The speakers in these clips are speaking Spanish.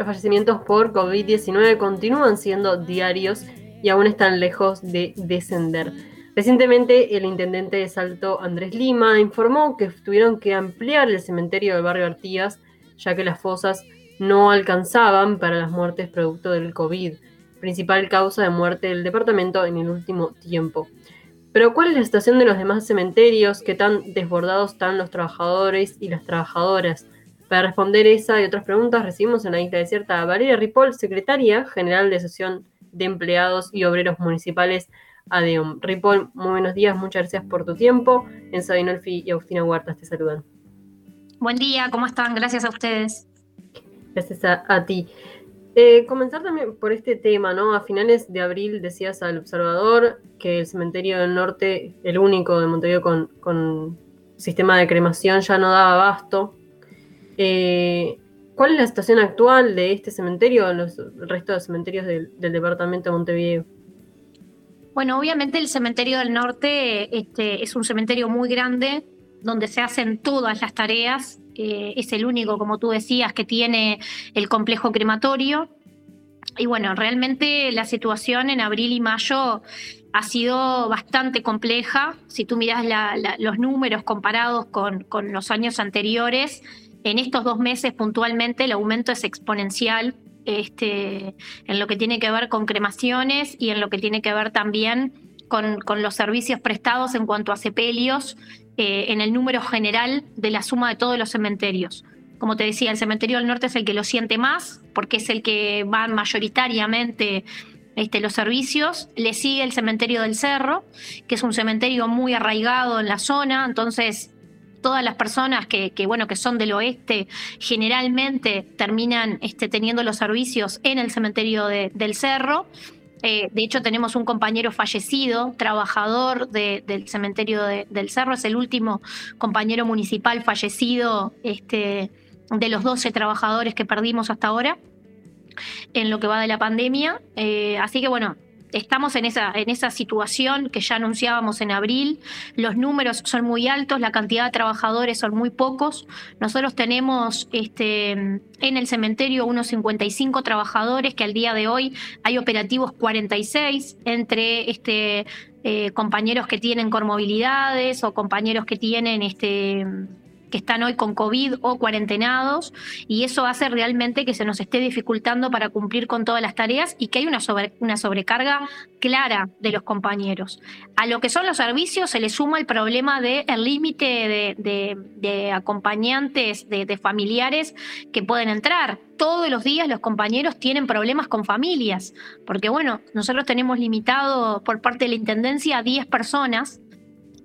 los fallecimientos por COVID-19 continúan siendo diarios y aún están lejos de descender. Recientemente, el intendente de Salto, Andrés Lima, informó que tuvieron que ampliar el cementerio del barrio Artigas, ya que las fosas no alcanzaban para las muertes producto del COVID, principal causa de muerte del departamento en el último tiempo. Pero ¿cuál es la situación de los demás cementerios? ¿Qué tan desbordados están los trabajadores y las trabajadoras? Para responder esa y otras preguntas recibimos en la isla desierta a Valeria Ripoll, secretaria general de Asociación de Empleados y Obreros Municipales ADEOM. Ripoll, muy buenos días, muchas gracias por tu tiempo. En Sabinolfi y Agustina Huertas te saludan. Buen día, ¿cómo están? Gracias a ustedes. Gracias a, ti. Eh, comenzar también por este tema, ¿no? A finales de abril decías al observador que el cementerio del norte, el único de Montevideo con, con sistema de cremación, ya no daba abasto. Eh, ¿Cuál es la situación actual de este cementerio o los restos de cementerios del, departamento de Montevideo? Bueno, obviamente el cementerio del norte este, es un cementerio muy grande donde se hacen todas las tareas. Eh, es el único, como tú decías, que tiene el complejo crematorio. Y bueno, realmente la situación en abril y mayo ha sido bastante compleja. Si tú miras los números comparados con, con los años anteriores, en estos dos meses puntualmente el aumento es exponencial este, en lo que tiene que ver con cremaciones y en lo que tiene que ver también con, los servicios prestados en cuanto a sepelios eh, en el número general de la suma de todos los cementerios. Como te decía, el cementerio del norte es el que lo siente más porque es el que van mayoritariamente este, los servicios. Le sigue el cementerio del Cerro, que es un cementerio muy arraigado en la zona, entonces todas las personas que, bueno, que son del oeste generalmente terminan este, teniendo los servicios en el cementerio del Cerro. Eh, de hecho, tenemos un compañero fallecido, trabajador del cementerio del Cerro, es el último compañero municipal fallecido este, de los 12 trabajadores que perdimos hasta ahora en lo que va de la pandemia. Eh, así que bueno, estamos en esa, en esa situación que ya anunciábamos en abril. Los números son muy altos, la cantidad de trabajadores son muy pocos. Nosotros tenemos este, en el cementerio unos 55 trabajadores, que al día de hoy hay operativos 46 entre este, eh, compañeros que tienen comorbilidades o compañeros que tienen este, que están hoy con COVID o cuarentenados y eso hace realmente que se nos esté dificultando para cumplir con todas las tareas y que hay una, una sobrecarga clara de los compañeros. A lo que son los servicios se le suma el problema del límite de, acompañantes, de, familiares que pueden entrar todos los días los compañeros tienen problemas con familias, porque bueno, nosotros tenemos limitado por parte de la Intendencia a 10 personas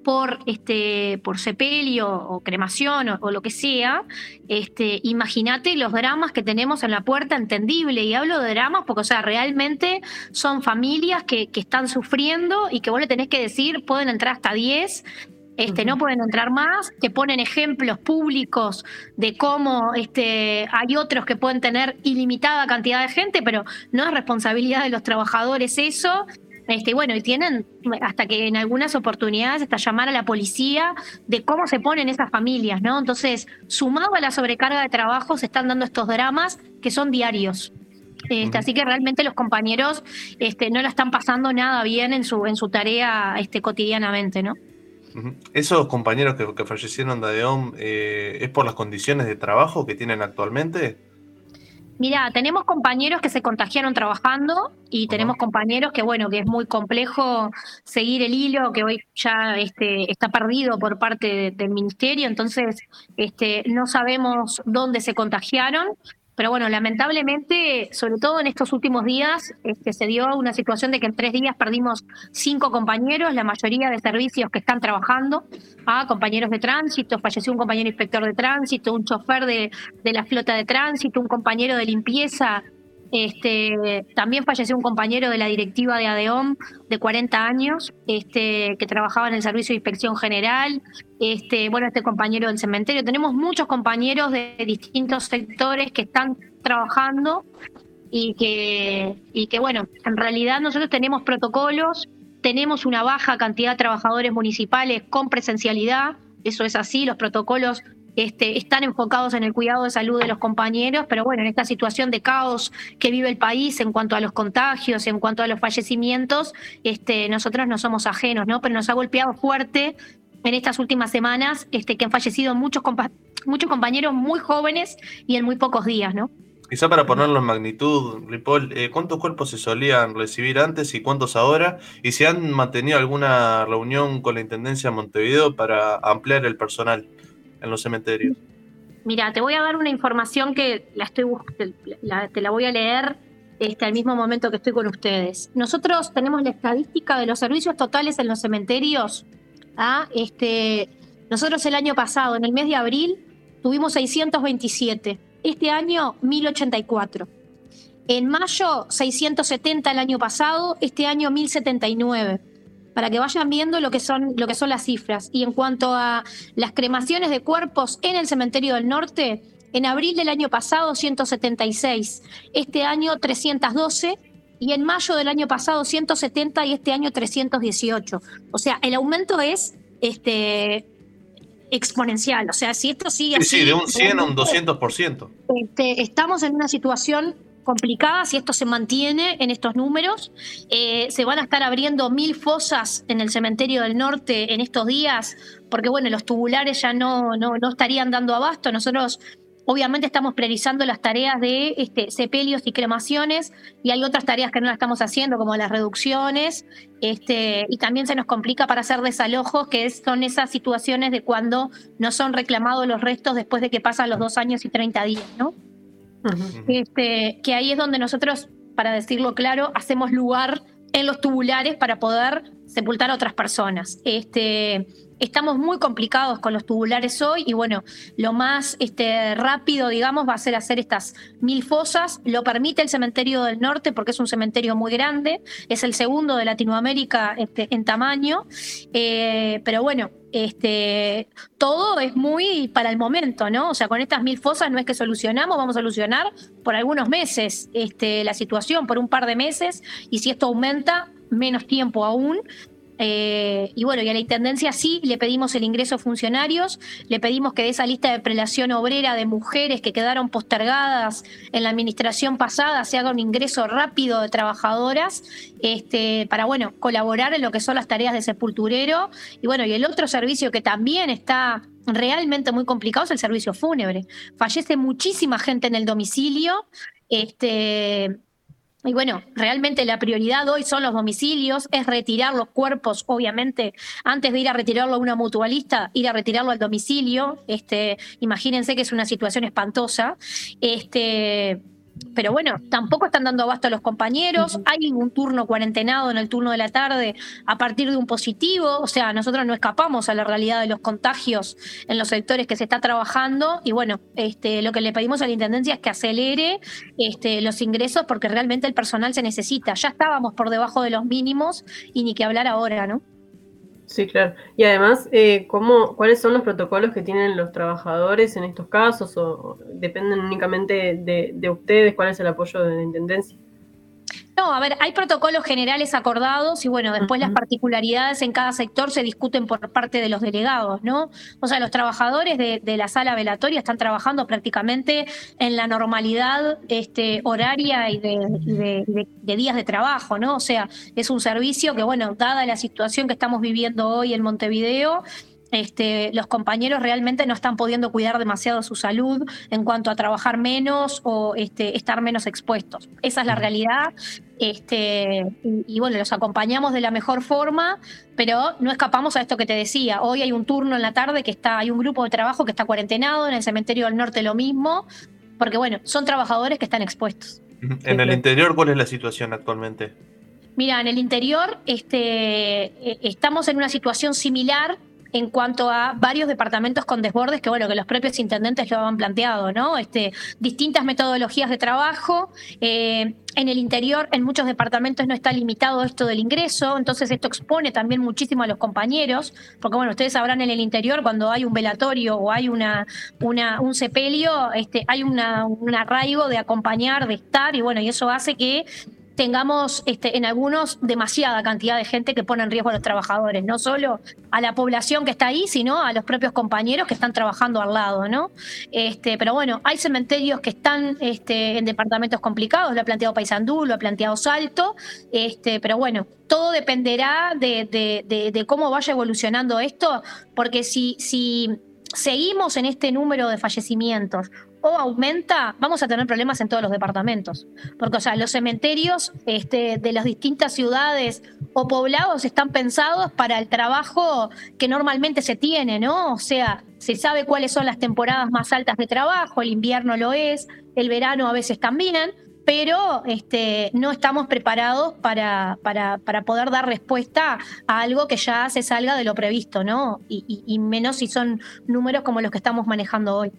por, este, por sepelio o cremación o, lo que sea, este, imagínate los dramas que tenemos en la puerta, entendible, y hablo de dramas porque, o sea, realmente son familias que, que están sufriendo y que vos le tenés que decir, pueden entrar hasta 10 este, no pueden entrar más, te ponen ejemplos públicos de cómo este, hay otros que pueden tener ilimitada cantidad de gente, pero no es responsabilidad de los trabajadores eso, este, bueno, y tienen hasta que en algunas oportunidades hasta llamar a la policía de cómo se ponen esas familias, ¿no? Entonces, sumado a la sobrecarga de trabajo, se están dando estos dramas que son diarios. Este, así que realmente los compañeros este, no la están pasando nada bien en su, en su tarea este, cotidianamente, ¿no? ¿Esos compañeros que, fallecieron de ADEOM eh, es por las condiciones de trabajo que tienen actualmente? Mira, tenemos compañeros que se contagiaron trabajando y tenemos compañeros que, bueno, que es muy complejo seguir el hilo, que hoy ya este, está perdido por parte del ministerio, entonces este, no sabemos dónde se contagiaron, pero bueno, lamentablemente, sobre todo en estos últimos días, este, se dio una situación de que en tres días perdimos cinco compañeros, la mayoría de servicios que están trabajando, a compañeros de tránsito, falleció un compañero inspector de tránsito, un chofer de, de la flota de tránsito, un compañero de limpieza este, también falleció un compañero de la directiva de ADEOM de 40 años, este, que trabajaba en el Servicio de Inspección General. Este, bueno, este compañero del cementerio. Tenemos muchos compañeros de distintos sectores que están trabajando y que, y que, bueno, en realidad nosotros tenemos protocolos, tenemos una baja cantidad de trabajadores municipales con presencialidad, eso es así, los protocolos este, están enfocados en el cuidado de salud de los compañeros, pero bueno, en esta situación de caos que vive el país en cuanto a los contagios, en cuanto a los fallecimientos, este, nosotros no somos ajenos, ¿no? Pero nos ha golpeado fuerte en estas últimas semanas este, que han fallecido muchos, muchos compañeros muy jóvenes y en muy pocos días, ¿no? Quizá para ponerlo en magnitud, Ripoll, eh, ¿cuántos cuerpos se solían recibir antes y cuántos ahora? ¿Y si han mantenido alguna reunión con la Intendencia de Montevideo para ampliar el personal en los cementerios? Mira, te voy a dar una información que la estoy te la voy a leer este, al mismo momento que estoy con ustedes. Nosotros tenemos la estadística de los servicios totales en los cementerios. ¿ah? Este, nosotros el año pasado, en el mes de abril, tuvimos 627 este año 1084. En mayo 670 el año pasado, este año 1079. Para que vayan viendo lo que son, lo que son las cifras. Y en cuanto a las cremaciones de cuerpos en el cementerio del norte, en abril del año pasado 176, este año 312 y en mayo del año pasado 170 y este año 318. O sea, el aumento es este, exponencial. O sea, si esto sigue así. Sí, de un 100 a un 200%. Este, estamos en una situación complicada si esto se mantiene en estos números. Eh, se van a estar abriendo mil fosas en el cementerio del norte en estos días, porque bueno, los tubulares ya no, no, no estarían dando abasto. Nosotros Obviamente estamos priorizando las tareas de este, sepelios y cremaciones y hay otras tareas que no las estamos haciendo, como las reducciones, este, y también se nos complica para hacer desalojos, que son esas situaciones de cuando no son reclamados los restos después de que pasan los dos años y 30 días, ¿no? Este, que ahí es donde nosotros, para decirlo claro, hacemos lugar en los tubulares para poder sepultar a otras personas. Este, estamos muy complicados con los tubulares hoy y bueno, lo más este, rápido, digamos, va a ser hacer estas mil fosas. Lo permite el cementerio del norte porque es un cementerio muy grande, es el segundo de Latinoamérica este, en tamaño, eh, pero bueno, este, todo es muy para el momento, ¿no? O sea, con estas mil fosas no es que solucionamos, vamos a solucionar por algunos meses este, la situación, por un par de meses, y si esto aumenta, menos tiempo aún, eh, y bueno, y a la Intendencia sí le pedimos el ingreso a funcionarios, le pedimos que de esa lista de prelación obrera de mujeres que quedaron postergadas en la administración pasada se haga un ingreso rápido de trabajadoras este, para, bueno, colaborar en lo que son las tareas de sepulturero. Y bueno, y el otro servicio que también está realmente muy complicado es el servicio fúnebre. Fallece muchísima gente en el domicilio. Este, y bueno, realmente la prioridad hoy son los domicilios, es retirar los cuerpos, obviamente, antes de ir a retirarlo a una mutualista, ir a retirarlo al domicilio. Este, imagínense que es una situación espantosa. Este, pero bueno, tampoco están dando abasto a los compañeros. Hay un turno cuarentenado en el turno de la tarde a partir de un positivo. O sea, nosotros no escapamos a la realidad de los contagios en los sectores que se está trabajando. Y bueno, este, lo que le pedimos a la intendencia es que acelere este, los ingresos porque realmente el personal se necesita. Ya estábamos por debajo de los mínimos y ni que hablar ahora, ¿no? Sí, claro. Y además, eh, ¿cómo, ¿cuáles son los protocolos que tienen los trabajadores en estos casos? ¿O dependen únicamente de, de ustedes? ¿Cuál es el apoyo de la Intendencia? No, a ver, hay protocolos generales acordados y bueno, después las particularidades en cada sector se discuten por parte de los delegados, ¿no? O sea, los trabajadores de, la sala velatoria están trabajando prácticamente en la normalidad este, horaria y de, de días de trabajo, ¿no? O sea, es un servicio que, bueno, dada la situación que estamos viviendo hoy en Montevideo, este, los compañeros realmente no están pudiendo cuidar demasiado su salud en cuanto a trabajar menos o este, estar menos expuestos. Esa es la realidad. Este, y, bueno, los acompañamos de la mejor forma, pero no escapamos a esto que te decía. Hoy hay un turno en la tarde que está, hay un grupo de trabajo que está cuarentenado, en el cementerio del norte lo mismo, porque bueno, son trabajadores que están expuestos. En el interior, ¿cuál es la situación actualmente? Mira, en el interior este, e, estamos en una situación similar en cuanto a varios departamentos con desbordes que, bueno, que los propios intendentes lo han planteado, ¿no? Este, distintas metodologías de trabajo. Eh, en el interior, en muchos departamentos no está limitado esto del ingreso, entonces esto expone también muchísimo a los compañeros, porque bueno, ustedes sabrán en el interior cuando hay un velatorio o hay una, una un sepelio, este, hay una, un arraigo de acompañar, de estar, y bueno, y eso hace que tengamos este, en algunos demasiada cantidad de gente que pone en riesgo a los trabajadores, no solo a la población que está ahí, sino a los propios compañeros que están trabajando al lado, ¿no? Este, pero bueno, hay cementerios que están este, en departamentos complicados, lo ha planteado Paysandú, lo ha planteado Salto, este, pero bueno, todo dependerá de, cómo vaya evolucionando esto, porque si, si seguimos en este número de fallecimientos o aumenta, vamos a tener problemas en todos los departamentos. Porque, o sea, los cementerios este, de las distintas ciudades o poblados están pensados para el trabajo que normalmente se tiene, ¿no? O sea, se sabe cuáles son las temporadas más altas de trabajo, el invierno lo es, el verano a veces también, pero este, no estamos preparados para, para, para, poder dar respuesta a algo que ya se salga de lo previsto, ¿no? y menos si son números como los que estamos manejando hoy.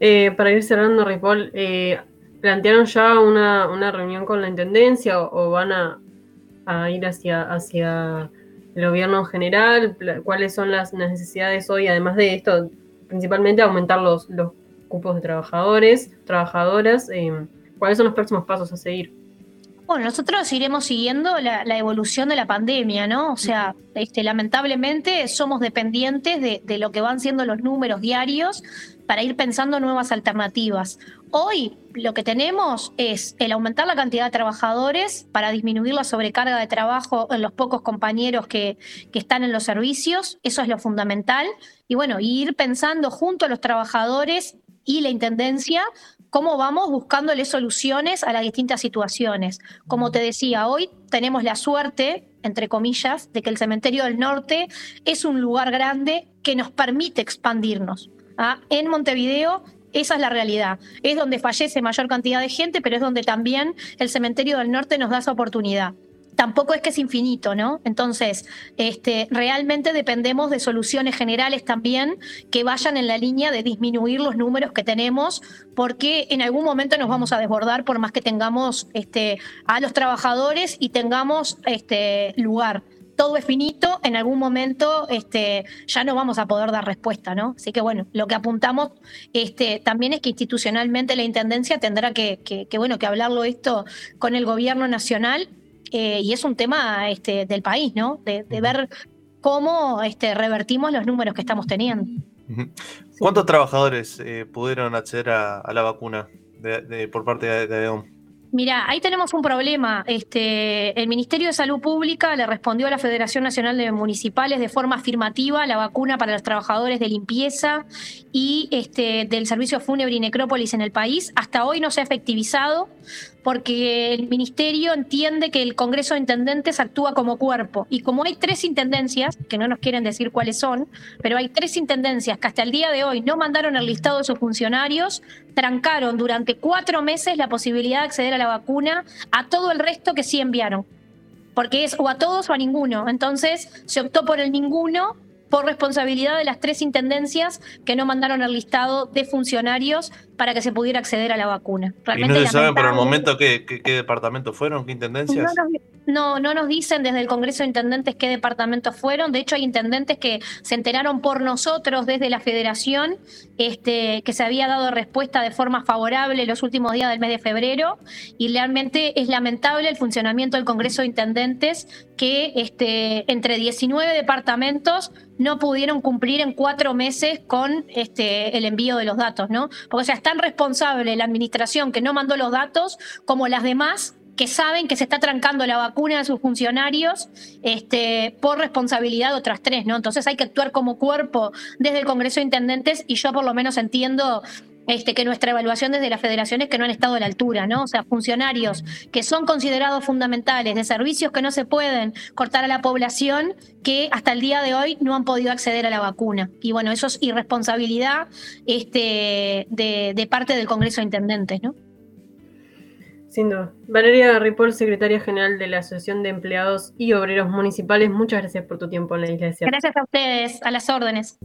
Eh, para ir cerrando, Ripoll, eh, ¿plantearon ya una, reunión con la Intendencia o, van a, ir hacia, hacia el gobierno en general? ¿Cuáles son las necesidades hoy, además de esto, principalmente aumentar los, los cupos de trabajadores, trabajadoras? Eh, ¿Cuáles son los próximos pasos a seguir? Bueno, nosotros iremos siguiendo la, evolución de la pandemia, ¿no? O sea, este, lamentablemente somos dependientes de, de, lo que van siendo los números diarios para ir pensando nuevas alternativas. Hoy lo que tenemos es el aumentar la cantidad de trabajadores para disminuir la sobrecarga de trabajo en los pocos compañeros que, que están en los servicios, eso es lo fundamental. Y bueno, ir pensando junto a los trabajadores y la Intendencia cómo vamos buscándole soluciones a las distintas situaciones. Como te decía, hoy tenemos la suerte, entre comillas, de que el Cementerio del Norte es un lugar grande que nos permite expandirnos. ¿Ah? en Montevideo esa es la realidad. Es donde fallece mayor cantidad de gente, pero es donde también el cementerio del norte nos da esa oportunidad. Tampoco es que es infinito, ¿no? Entonces, este, realmente dependemos de soluciones generales también que vayan en la línea de disminuir los números que tenemos, porque en algún momento nos vamos a desbordar por más que tengamos este, a los trabajadores y tengamos este, lugar todo es finito, en algún momento este, ya no vamos a poder dar respuesta, ¿no? Así que bueno, lo que apuntamos este, también es que institucionalmente la Intendencia tendrá que, bueno, que hablarlo esto con el gobierno nacional eh, y es un tema este, del país, ¿no? De, ver cómo este, revertimos los números que estamos teniendo. ¿Cuántos trabajadores eh, pudieron acceder a, la vacuna por parte de, de Mira, ahí tenemos un problema. Este, el Ministerio de Salud Pública le respondió a la Federación Nacional de Municipales de forma afirmativa la vacuna para los trabajadores de limpieza y este, del servicio fúnebre y necrópolis en el país. Hasta hoy no se ha efectivizado porque el ministerio entiende que el Congreso de Intendentes actúa como cuerpo. Y como hay tres intendencias, que no nos quieren decir cuáles son, pero hay tres intendencias que hasta el día de hoy no mandaron el listado de sus funcionarios, trancaron durante cuatro meses la posibilidad de acceder a la vacuna a todo el resto que sí enviaron. Porque es o a todos o a ninguno. Entonces se optó por el ninguno por responsabilidad de las tres intendencias que no mandaron el listado de funcionarios para que se pudiera acceder a la vacuna. ¿Y no se sabe por el momento qué, qué, departamentos fueron, qué intendencias? No, no, nos dicen desde el Congreso de Intendentes qué departamentos fueron. De hecho, hay intendentes que se enteraron por nosotros desde la Federación este, que se había dado respuesta de forma favorable los últimos días del mes de febrero. Y realmente es lamentable el funcionamiento del Congreso de Intendentes que este, entre 19 departamentos no pudieron cumplir en cuatro meses con este, el envío de los datos, ¿no? Porque o sea, tan responsable la administración que no mandó los datos como las demás que saben que se está trancando la vacuna a sus funcionarios este, por responsabilidad de otras tres, ¿no? Entonces hay que actuar como cuerpo desde el Congreso de Intendentes y yo por lo menos entiendo este, que nuestra evaluación desde las federaciones que no han estado a la altura, ¿no? O sea, funcionarios que son considerados fundamentales, de servicios que no se pueden cortar a la población, que hasta el día de hoy no han podido acceder a la vacuna. Y bueno, eso es irresponsabilidad este, de, parte del Congreso de Intendentes, ¿no? Sin duda. Valeria Ripoll, secretaria general de la Asociación de Empleados y Obreros Municipales, muchas gracias por tu tiempo en la isla de Gracias a ustedes, a las órdenes.